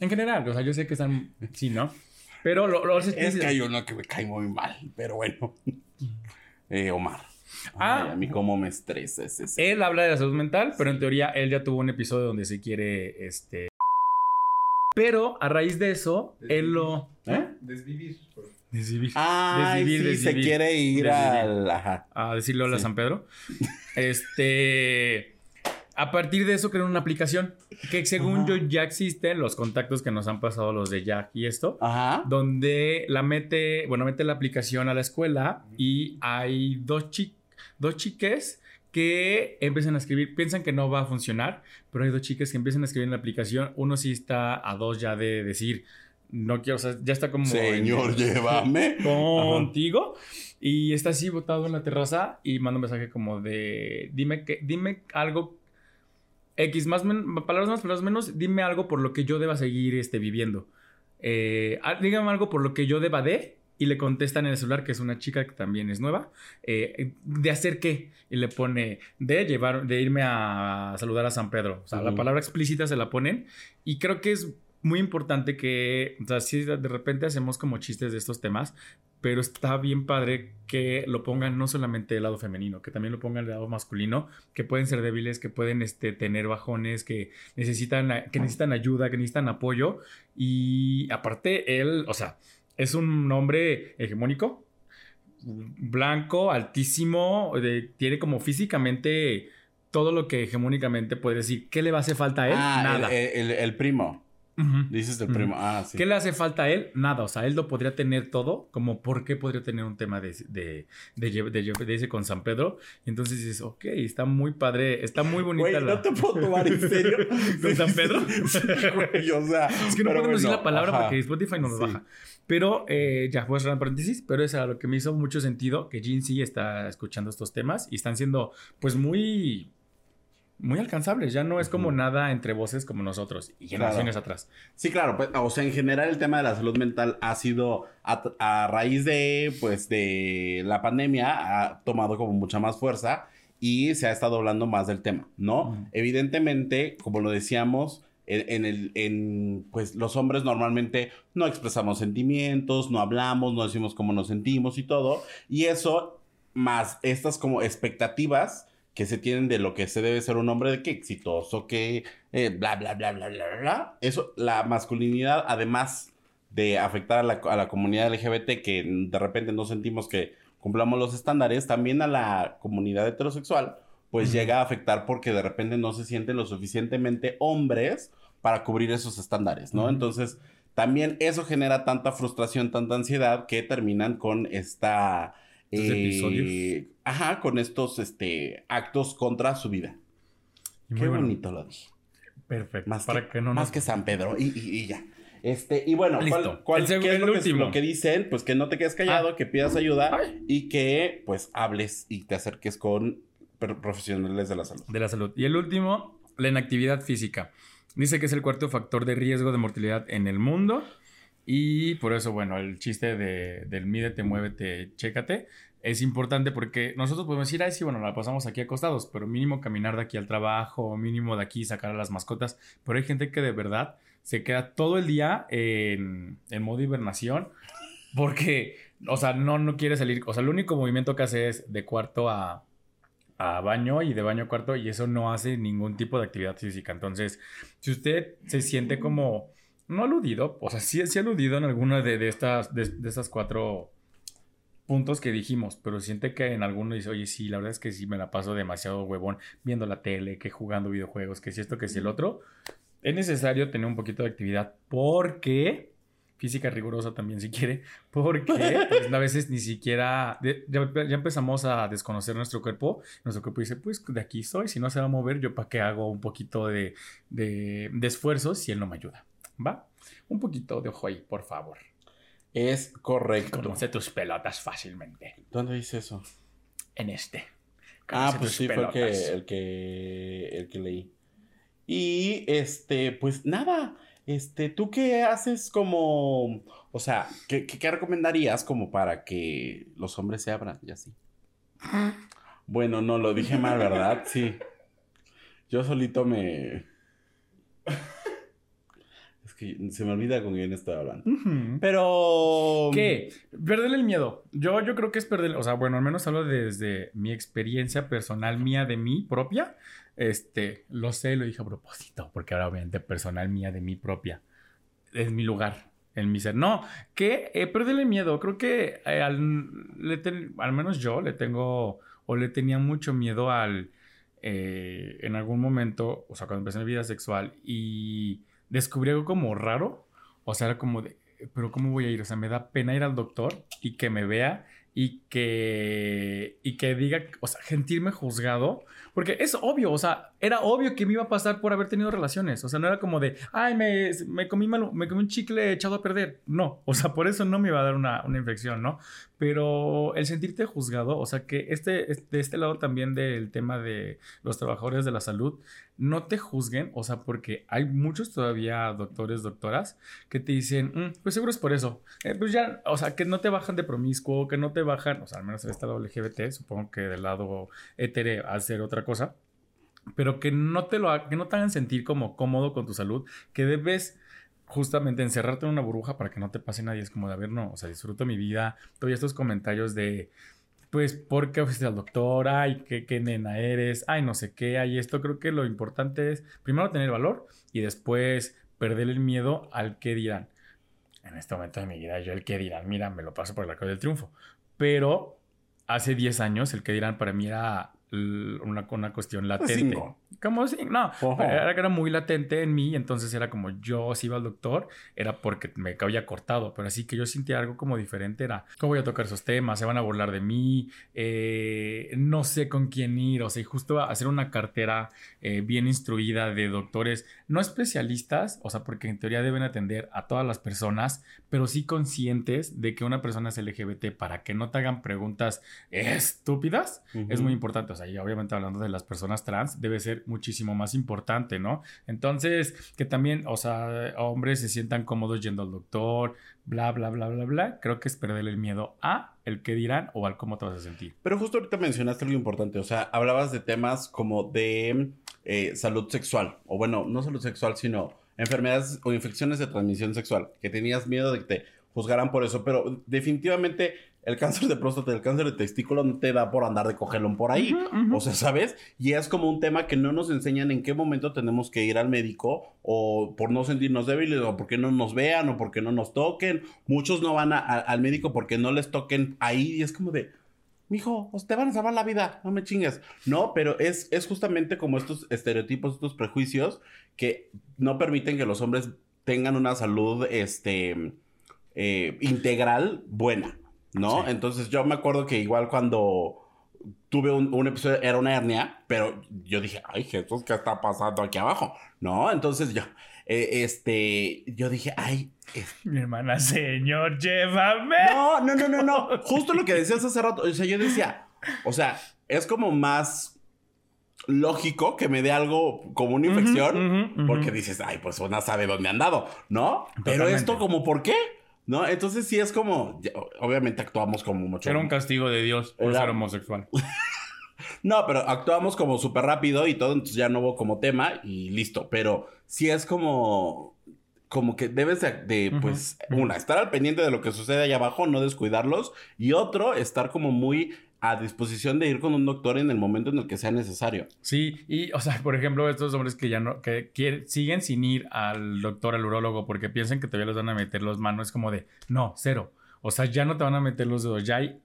En general, o sea, yo sé que están... Sí, ¿no? Pero lo, lo- Es que hay uno que me cae muy mal, pero bueno. [laughs] Eh, Omar. Ah. Ay, a mí cómo me estresa ese. ese- Él habla de la salud mental, pero en teoría él ya tuvo un episodio donde se quiere, este... Pero a raíz de eso, él lo... ¿Eh? Desvivir. por- Desvivir. Ay, Desvivir, sí, se quiere ir al... Ajá. A decirle hola a. San Pedro. [laughs] Este... A partir de eso crearon una aplicación que según Ajá. yo ya existen los contactos que nos han pasado los de Jack y esto. Ajá. donde la mete, bueno, mete la aplicación a la escuela y hay dos, chi- dos chiques que empiezan a escribir, piensan que no va a funcionar, pero hay dos chicas que empiezan a escribir en la aplicación, uno sí está a dos ya de decir, no quiero, o sea, ya está como... Señor, llévame. [laughs] Contigo. Y está así botado en la terraza y manda un mensaje como de, dime, que, dime algo X, más men- palabras más, palabras menos, dime algo por lo que yo deba seguir este, viviendo. Eh, ah, dígame algo por lo que yo deba de. Y le contestan en el celular, que es una chica que también es nueva. eh, ¿De hacer qué? Y le pone de llevar, de irme a saludar a San Pedro. O sea, la palabra explícita se la ponen. Y creo que es muy importante que, o sea, sí, de repente hacemos como chistes de estos temas, pero está bien padre que lo pongan no solamente del lado femenino, que también lo pongan del lado masculino, que pueden ser débiles, que pueden este, tener bajones, que necesitan, que necesitan ayuda, que necesitan apoyo. Y aparte, él, o sea, es un hombre hegemónico, blanco, altísimo, de- tiene como físicamente todo lo que hegemónicamente puede decir. ¿Qué le va a hacer falta a él? Ah, Nada. El, el- el primo. Dices el Ujú. primo. Ah, sí. ¿Qué le hace falta a él? Nada. O sea, él lo podría tener todo. Como por qué podría tener un tema de, de, de, de ese con San Pedro. Y entonces dices, ok, está muy padre, está muy bonita Güey, la... no te puedo tomar en serio. [laughs] ¿Con San Pedro? Sí, güey, o sea. Es que no podemos decir la palabra ajá. porque Spotify nos Sí. baja. Pero eh, ya, voy a cerrar paréntesis. Pero eso era lo que me hizo mucho sentido que Jean sí está escuchando estos temas y están siendo, pues, muy. Muy alcanzables. Ya no es como nada entre voces como nosotros y generaciones atrás. Sí, claro, pues, o sea, en general el tema de la salud mental ha sido a, a raíz de, pues, de la pandemia, ha tomado como mucha más fuerza y se ha estado hablando más del tema, ¿no? Evidentemente, como lo decíamos, en, en el, en, pues, los hombres normalmente no expresamos sentimientos, no hablamos, no decimos cómo nos sentimos y todo, y eso, más estas como expectativas que se tienen de lo que se debe ser un hombre de que exitoso, que eh, bla, bla, bla, bla, bla, bla. Eso, la masculinidad, además de afectar a la, a la comunidad LGBT, que de repente no sentimos que cumplamos los estándares, también a la comunidad heterosexual, pues llega a afectar porque de repente no se sienten lo suficientemente hombres para cubrir esos estándares, ¿no? Entonces, también eso genera tanta frustración, tanta ansiedad que terminan con esta... Eh, episodios. Ajá, con estos este, actos contra su vida. Y Qué bueno. bonito lo dije. Perfecto. Más, para que, que, no más nos... que San Pedro. Y, y- y ya. Este, y bueno, Listo. ¿cuál, cuál- El qué es el lo que, último. lo que dicen? Pues que no te quedes callado, que pidas ayuda Ay. y que pues hables y te acerques con pro- profesionales de la salud. de la salud. Y el último, la inactividad física. Dice que es el cuarto factor de riesgo de mortalidad en el mundo. Y por eso, bueno, el chiste de, del mídete, muévete, chécate, es importante porque nosotros podemos decir, ay, sí, bueno, la pasamos aquí acostados, pero mínimo caminar de aquí al trabajo, mínimo de aquí sacar a las mascotas. Pero hay gente que de verdad se queda todo el día en, en modo hibernación porque, o sea, no, no quiere salir. O sea, el único movimiento que hace es de cuarto a, a baño y de baño a cuarto y eso no hace ningún tipo de actividad física. Entonces, si usted se siente como, no aludido, o sea, sí, sí aludido en alguna de, de estas, de, de estas cuatro puntos que dijimos, pero siente que en alguno dice, oye, sí, la verdad es que sí me la paso demasiado huevón viendo la tele, que jugando videojuegos, que si esto, que si el otro, es necesario tener un poquito de actividad porque física rigurosa también si quiere, porque pues, a veces ni siquiera, ya empezamos a desconocer nuestro cuerpo, nuestro cuerpo dice, pues de aquí soy, si no se va a mover, yo para qué hago un poquito de, de, de esfuerzo si él no me ayuda, ¿va? Un poquito de ojo ahí, por favor. Es correcto. Conoce tus pelotas fácilmente. ¿Dónde dice eso? En este. Ah, pues sí, fue el que, el que el que leí. Y este, pues nada, este, ¿tú qué haces como, o sea, qué, qué, qué recomendarías como para que los hombres se abran y así? Bueno, no, lo dije mal, ¿verdad? Sí. Yo solito me... Se me olvida con quién estoy hablando. Pero... ¿Qué? Perderle el miedo. Yo, yo creo que es perder, o sea, bueno, al menos hablo desde mi experiencia personal mía de mí propia. Este, lo sé, lo dije a propósito, porque ahora obviamente personal mía de mí propia. Es mi lugar, en mi ser. No, que eh, perderle el miedo. Creo que eh, al, le ten- al menos yo le tengo, o le tenía mucho miedo al, eh, en algún momento, o sea, cuando empecé mi vida sexual y descubrí algo como raro. O sea, era como de, pero ¿cómo voy a ir? O sea, me da pena ir al doctor y que me vea y que, y que diga, o sea, sentirme juzgado. Porque es obvio, o sea, era obvio que me iba a pasar por haber tenido relaciones. O sea, no era como de, ay, me, me, comí, mal- me comí un chicle echado a perder. No, o sea, por eso no me iba a dar una, una infección, ¿no? Pero el sentirte juzgado, o sea, que este, es- de este lado también del tema de los trabajadores de la salud, no te juzguen, o sea, porque hay muchos todavía doctores, doctoras, que te dicen, "Mm, pues seguro es por eso. Eh, pues ya, o sea, que no te bajan de promiscuo, que no te bajan, o sea, al menos en este lado LGBT, supongo que del lado hétero hacer otra cosa, pero que no te lo que no te hagan sentir como cómodo con tu salud, que debes justamente encerrarte en una burbuja para que no te pase nadie. Es como de, a ver, no, o sea, disfruto mi vida. Todos estos comentarios de, pues, ¿por qué fuiste al doctor? Ay, qué, qué nena eres. Ay, no sé qué. Ay, esto creo que lo importante es primero tener valor y después perder el miedo al qué dirán. En este momento de mi vida, yo el qué dirán, mira, me lo paso por el arco del triunfo. Pero hace 10 años, el qué dirán para mí era una, una cuestión latente. cinco. Como no, era que era muy latente en mí, entonces era como yo si iba al doctor, era porque me había cortado, pero así que yo sentía algo como diferente, era cómo voy a tocar esos temas, se van a burlar de mí, eh, no sé con quién ir, o sea, y justo hacer una cartera eh, bien instruida de doctores, no especialistas, o sea, porque en teoría deben atender a todas las personas, pero sí conscientes de que una persona es LGBT para que no te hagan preguntas estúpidas, es muy importante. O sea, y obviamente hablando de las personas trans, debe ser muchísimo más importante, ¿no? Entonces, que también, o sea, hombres se sientan cómodos yendo al doctor, bla, bla, bla, bla, bla. Creo que es perderle el miedo a el que dirán o al cómo te vas a sentir. Pero justo ahorita mencionaste algo importante, o sea, hablabas de temas como de eh, salud sexual, o bueno, no salud sexual, sino enfermedades o infecciones de transmisión sexual, que tenías miedo de que te juzgaran por eso, pero definitivamente el cáncer de próstata, el cáncer de testículo no te da por andar de cogelón por ahí, o sea, ¿sabes? Y es como un tema que no nos enseñan en qué momento tenemos que ir al médico o por no sentirnos débiles o porque no nos vean o porque no nos toquen. Muchos no van a- a- al médico porque no les toquen ahí y es como de, mijo, te van a salvar la vida, no me chingues. No, pero es, es justamente como estos estereotipos, estos prejuicios que no permiten que los hombres tengan una salud, este, eh, integral buena, ¿no? Sí. Entonces yo me acuerdo que igual cuando tuve un, un episodio, era una hernia, pero yo dije, ay Jesús, ¿qué está pasando aquí abajo? ¿No? Entonces yo, eh, este, yo dije, ay, es- Mi hermana, señor, llévame. no, no, no, no, no, justo lo que decías hace rato, o sea, yo decía, o sea, es como más lógico que me dé algo como una infección, porque dices, ay, pues una sabe dónde han dado, ¿no? Pero esto como, ¿por qué? ¿No? Entonces sí es como, obviamente actuamos como mucho. Era un castigo de Dios por Era- ser homosexual. [laughs] No, pero actuamos como súper rápido y todo, entonces ya no hubo como tema y listo. Pero sí es como, como que debes de, de, pues, una, estar al pendiente de lo que sucede allá abajo, no descuidarlos. Y otro, estar como muy a disposición de ir con un doctor en el momento en el que sea necesario. Sí, y, o sea, por ejemplo, estos hombres que ya no, que siguen sin ir al doctor, al urólogo, porque piensan que todavía les van a meter los manos, es como de, no, cero. O sea, ya no te van a meter los dedos, ya hay,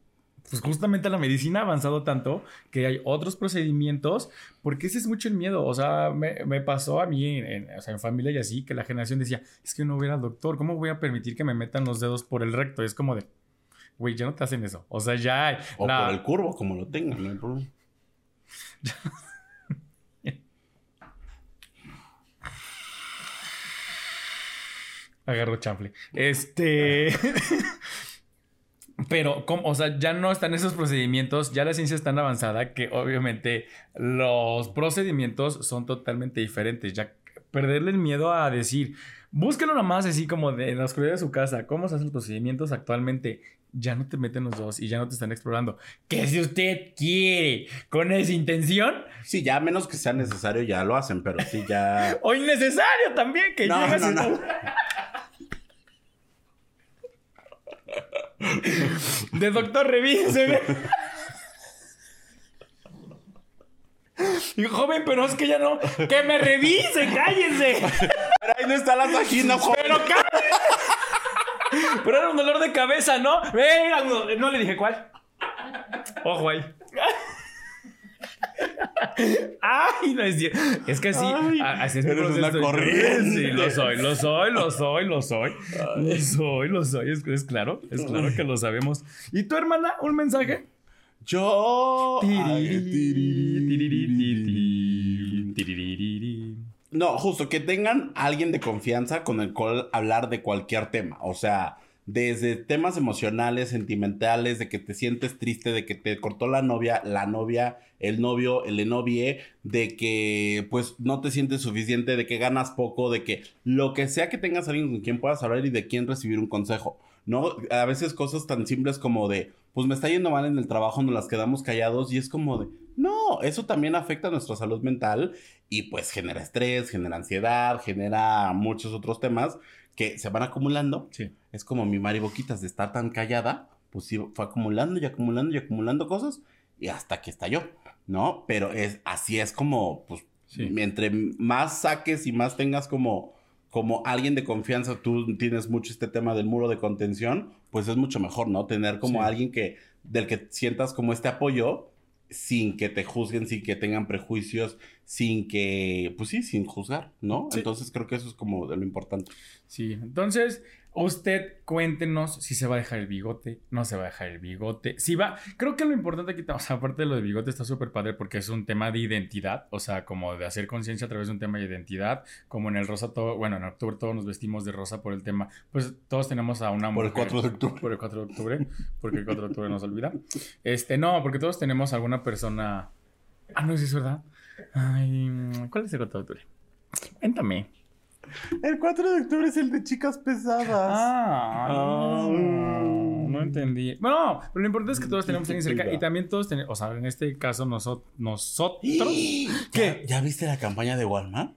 pues justamente la medicina ha avanzado tanto que hay otros procedimientos, porque ese es mucho el miedo. O sea, me, me pasó a mí, en, en- o sea, en familia y así, que la generación decía, es que no voy a ir al doctor, ¿cómo voy a permitir que me metan los dedos por el recto? Es como de, güey, ya no te hacen eso. O sea, ya hay. O la- por el curvo, como lo tengan. no hay problema. [laughs] Agarro chanfle. Este. [laughs] Pero, ¿cómo? o sea, ya no están esos procedimientos, ya la ciencia es tan avanzada que obviamente los procedimientos son totalmente diferentes. Ya perderle el miedo a decir, búsquelo nomás así como de en la oscuridad de su casa, cómo se hacen los procedimientos actualmente. Ya no te meten los dos y ya no te están explorando. Que si usted quiere con esa intención, Sí, ya menos que sea necesario, ya lo hacen, pero sí, ya. [laughs] o innecesario también, que No, no, no. De doctor, revíseme. Y joven, pero es que ya no. ¡Que me revise! ¡Cállense! Pero ahí no está la vagina, joven. ¡Pero cállense! Pero era un dolor de cabeza, ¿no? Era un- No le dije cuál. Ojo ahí. Ay, no es cierto. Es que sí, Ay, así es eres una corriente. Sí, lo soy, lo soy, lo soy, lo soy. Lo soy, lo soy. Es, es claro, es claro que lo sabemos. ¿Y tu hermana? ¿Un mensaje? Yo. Ay. No, justo que tengan alguien de confianza con el cual hablar de cualquier tema. O sea, desde temas emocionales, sentimentales, de que te sientes triste, de que te cortó la novia, la novia, el novio, el enovie, de que pues no te sientes suficiente, de que ganas poco, de que lo que sea que tengas alguien con quien puedas hablar y de quien recibir un consejo, ¿no? A veces cosas tan simples como de, pues me está yendo mal en el trabajo, nos las quedamos callados y es como de, no, eso también afecta a nuestra salud mental y pues genera estrés, genera ansiedad, genera muchos otros temas que se van acumulando. Sí. Es como mi Mari Boquitas de estar tan callada, pues sí, fue acumulando y acumulando y acumulando cosas y hasta que estalló, ¿no? Pero es así es como, pues, Sí. entre más saques y más tengas como, como alguien de confianza, tú tienes mucho este tema del muro de contención, pues es mucho mejor, ¿no? Tener como Sí. alguien que, del que sientas como este apoyo sin que te juzguen, sin que tengan prejuicios, sin que, pues sí, sin juzgar, ¿no? Sí. Entonces creo que eso es como de lo importante. Sí, entonces usted cuéntenos si se va a dejar el bigote, no se va a dejar el bigote, si va, creo que lo importante aquí, o sea, aparte de lo del bigote está súper padre porque es un tema de identidad, o sea, como de hacer conciencia a través de un tema de identidad, como en el rosa todo, bueno, en octubre todos nos vestimos de rosa por el tema, pues todos tenemos a una Por el mujer- 4 de octubre. por el 4 de octubre, porque el 4 de octubre nos olvida. Este, no, porque todos tenemos alguna persona. Ah, no, sí es verdad. Ay, ¿cuál es el 4 de octubre? Cuéntame. El 4 de octubre es el de chicas pesadas. Ah, Ah. no, no entendí. Bueno, pero lo importante es que todos tenemos alguien cerca y también todos tenemos, o sea, en este caso noso- nosotros. [gasps] ¿Qué? ¿Ya viste la campaña de Walmart?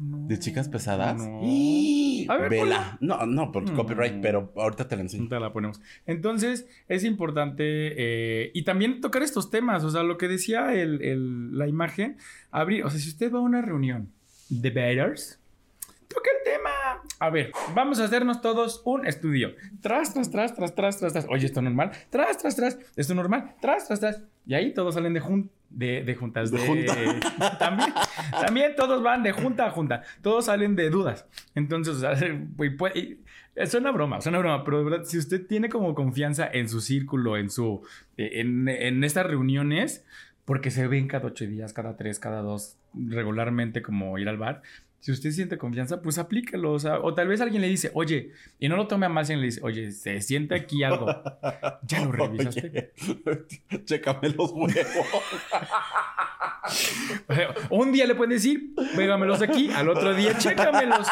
¿De chicas pesadas? No. ¡Ih! A ver, Vela. No, no, por Mm. copyright, pero ahorita te la enseño. La ponemos. Entonces, es importante eh, y también tocar estos temas. O sea, lo que decía el, el- la imagen, abrir. O sea, si usted va a una reunión de betters, toca el tema. A ver, vamos a hacernos todos un estudio. Tras, tras, tras, tras, tras, tras, tras. Oye, esto normal. Tras, tras, tras. Esto normal. Tras, tras, tras. Y ahí todos salen de, jun- de, de juntas. De De, junta. [laughs] también, también todos van de junta a junta. Todos salen de dudas. Entonces, es [laughs] una broma, es una broma, pero de verdad, si usted tiene como confianza en su círculo, en su, en, en estas reuniones, porque se ven cada ocho días, cada tres, cada dos, regularmente como ir al bar, si usted siente confianza, pues aplíquelo, o sea, o tal vez alguien le dice, oye, y no lo tome a mal si alguien le dice, oye, se siente aquí algo, ya lo [laughs] revisaste. Oye, [laughs] chécame los huevos. [laughs] Un día le pueden decir, pégamelos aquí, al otro día, chécamelos.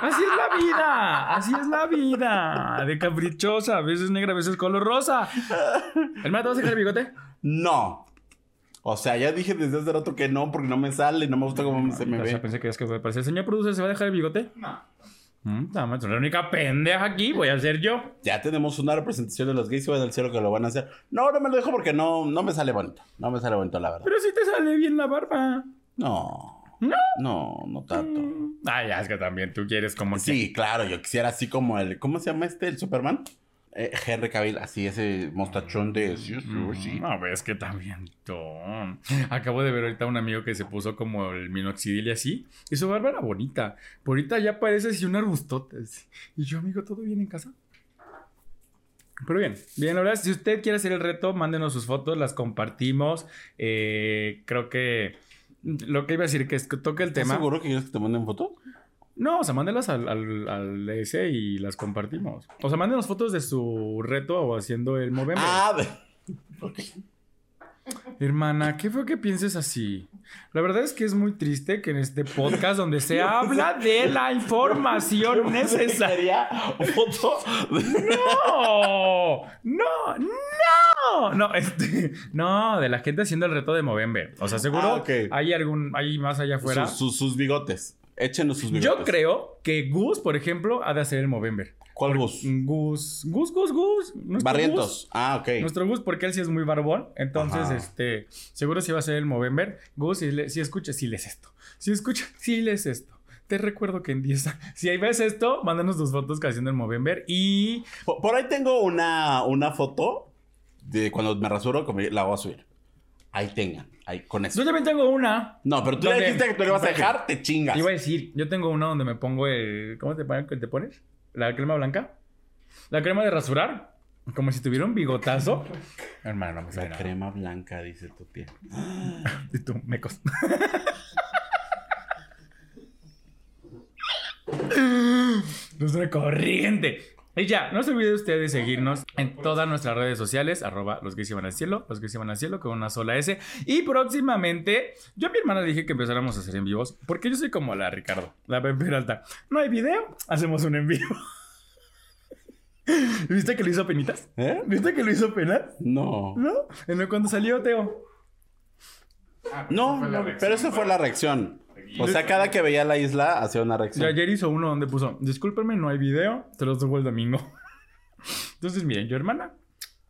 Así es la vida, así es la vida. De caprichosa, a veces negra, a veces color rosa. Hermana, ¿te vas a dejar el bigote? No. O sea, ya dije desde hace rato que no, porque no me sale, no me gusta cómo se me O sea, ve. pensé que es que puede parecer. Señor producer, ¿se va a dejar el bigote? No. Mm, la única pendeja aquí voy a ser yo. Ya tenemos una representación de los gays y van del cielo que lo van a hacer. No, no me lo dejo porque no, no me sale bonito. No me sale bonito, la verdad. Pero si te sale bien la barba. No. ¿No? No, no tanto. Mm. Ah, ya, es que también tú quieres como que- Sí, claro, yo quisiera así como el. ¿Cómo se llama este? ¿El Superman? Eh, Henry Cavill, así ese mostachón de. Sí, sí, sí. No, ves que también tú. Acabo de ver ahorita un amigo que se puso como el minoxidil y así. Y su barba era bonita. Pero ahorita ya parece así un arbustote. Y yo, amigo, ¿todo bien en casa? Pero bien, bien, la verdad, si usted quiere hacer el reto, mándenos sus fotos, las compartimos. Eh, creo que lo que iba a decir que es que toque el ¿Estás tema. seguro que quieres que te manden foto? No, o sea, mándelas al, al, al ese y las compartimos. O sea, mándenos fotos de su reto o haciendo el Movember. Ah, de- Hermana, ¿qué fue que pienses así? La verdad es que es muy triste que en este podcast donde se habla de la información necesaria. Foto. de- ¡No! ¡No! ¡No! No, este, no, de la gente haciendo el reto de Movember. O sea, seguro Ah, hay algún, hay más allá afuera. Sus, sus, sus bigotes. Échenos sus bigotes. Yo creo que Gus, por ejemplo, ha de hacer el Movember. ¿Cuál Gus? Gus, Gus, Gus, Gus. Barrientos. Gus. Ah, ok. Nuestro Gus, porque él sí es muy barbón. Entonces, Ajá. este, seguro sí va a ser el Movember. Gus, si, le- si escucha, sí lees esto. Si escucha, [laughs] sí lees esto. Te recuerdo que en 10 años- [laughs] Si ahí ves esto, mándanos tus fotos que haciendo el Movember. Y Por, por ahí tengo una, una foto de cuando me rasuro, la voy a subir. Ahí tengan, ahí, con eso. yo también tengo una. No, pero tú ya dijiste que tú le vas a dejar, te chingas. Iba a decir, yo tengo una donde me pongo el. ¿Cómo te, pon- te pones? ¿La crema blanca? La crema de rasurar. Como si tuviera un bigotazo. [laughs] Hermano, no me sale La nada. crema blanca, dice tu tía. [gasps] Y tú, mecos. Es [laughs] una corriente. Y ya, no se olvide usted de seguirnos en todas nuestras redes sociales, arroba los gays iban al cielo, los gays iban al cielo con una sola S. Y próximamente, yo a mi hermana dije que empezáramos a hacer en vivos, porque yo soy como la Ricardo, la Pepe Peralta. No hay video, hacemos un en vivo. [laughs] ¿Viste que lo hizo penitas? ¿Eh? ¿Viste que lo hizo penas? No. ¿No? En Cuando salió Teo. Ah, No, la no, pero esa fue la reacción. O sea, cada que veía la isla hacía una Y reacción. ayer hizo uno donde puso, discúlpenme, no hay video, te los dejo el domingo. [laughs] Entonces, miren, yo hermana,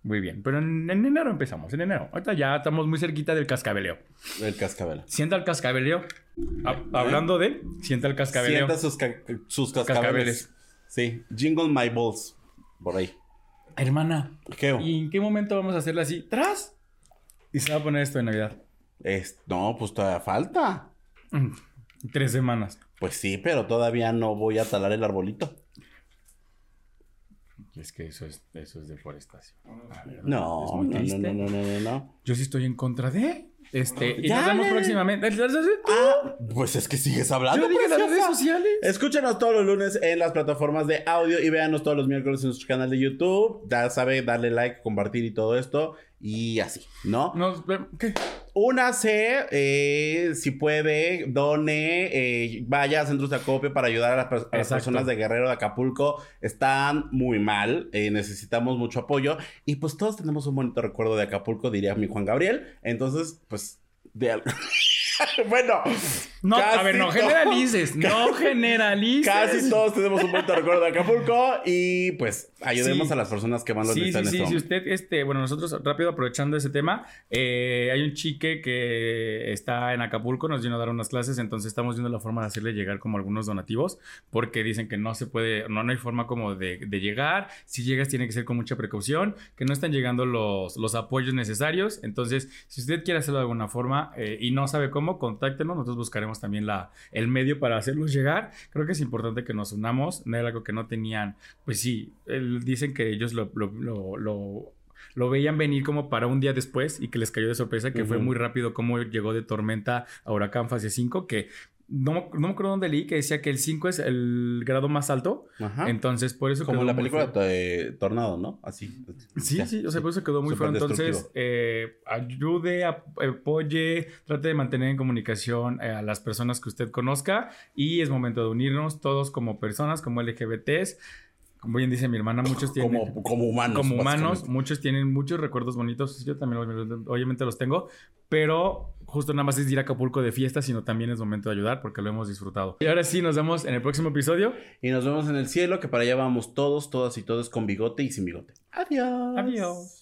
muy bien. Pero en, en enero empezamos, en enero. Ahorita ya estamos muy cerquita del cascabeleo. El cascabel. Sienta el cascabeleo. Ha- hablando de, sienta el cascabeleo. Sienta sus, ca- sus cascabeles. Cascabeles. Sí. Jingle my balls. Por ahí. Hermana, ¿Qué? ¿y en qué momento vamos a hacerle así? ¡Tras! Y se va a poner esto de Navidad. Es- no, pues todavía falta. Mm, Tres semanas. Pues sí, pero todavía no voy a talar el arbolito. Es que eso es, eso es deforestación. Verdad, No, es no, muy no, no, no, no, no, no. Yo sí estoy en contra de. Este, y Ya, nos vemos próximamente. Ah, pues es que sigues hablando. Yo dije las redes sociales. Escúchanos todos los lunes en las plataformas de audio y véanos todos los miércoles en nuestro canal de YouTube. Ya sabe, darle like, compartir y todo esto. Y así, ¿no? Nos ve- ¿Qué? Únase, eh, si puede, done, eh, vaya a centros de acopio para ayudar a las, a las personas de Guerrero, de Acapulco. Están muy mal, eh, necesitamos mucho apoyo. Y pues todos tenemos un bonito recuerdo de Acapulco, diría mi Juan Gabriel. Entonces, pues, de algo. [laughs] [laughs] bueno, No, a ver, no generalices. No [laughs] generalices. casi todos tenemos un bonito recuerdo de Acapulco. Y pues, ayudemos Sí. a las personas que más lo Sí, necesitan sí, sí. este Si usted, este, bueno, nosotros rápido aprovechando ese tema, eh, hay un chique que está en Acapulco, nos vino a dar unas clases, entonces estamos viendo la forma de hacerle llegar como algunos donativos, porque dicen que no se puede, no, no hay forma como de, de llegar. Si llegas tiene que ser con mucha precaución, que no están llegando los, los apoyos necesarios. Entonces, si usted quiere hacerlo de alguna forma eh, y no sabe cómo, contáctenos. Nosotros buscaremos también la, el medio para hacerlos llegar. Creo que es importante que nos unamos. No era algo que no tenían. Pues sí, el- dicen que ellos lo, lo, lo- lo- lo veían venir como para un día después y que les cayó de sorpresa, que fue muy rápido como llegó de tormenta a huracán fase 5, que no, me- no me acuerdo dónde leí, que decía que el 5 es el grado más alto. Ajá. Entonces, por eso Como la película de Tornado, ¿no? Así. Sí, Ya. sí, o sea, por eso quedó muy feo. Entonces, eh, ayude, ap- apoye, trate de mantener en comunicación eh, a las personas que usted conozca y es momento de unirnos todos como personas, como LGBTs. Como bien dice mi hermana, [laughs] muchos tienen... Como, como humanos. como humanos, muchos tienen muchos recuerdos bonitos. Yo también obviamente los tengo, pero justo nada más es ir a Acapulco de fiesta, sino también es momento de ayudar porque lo hemos disfrutado. Y ahora sí, nos vemos en el próximo episodio. Y nos vemos en el cielo, que para allá vamos todos, todas y todos con bigote y sin bigote. Adiós. Adiós.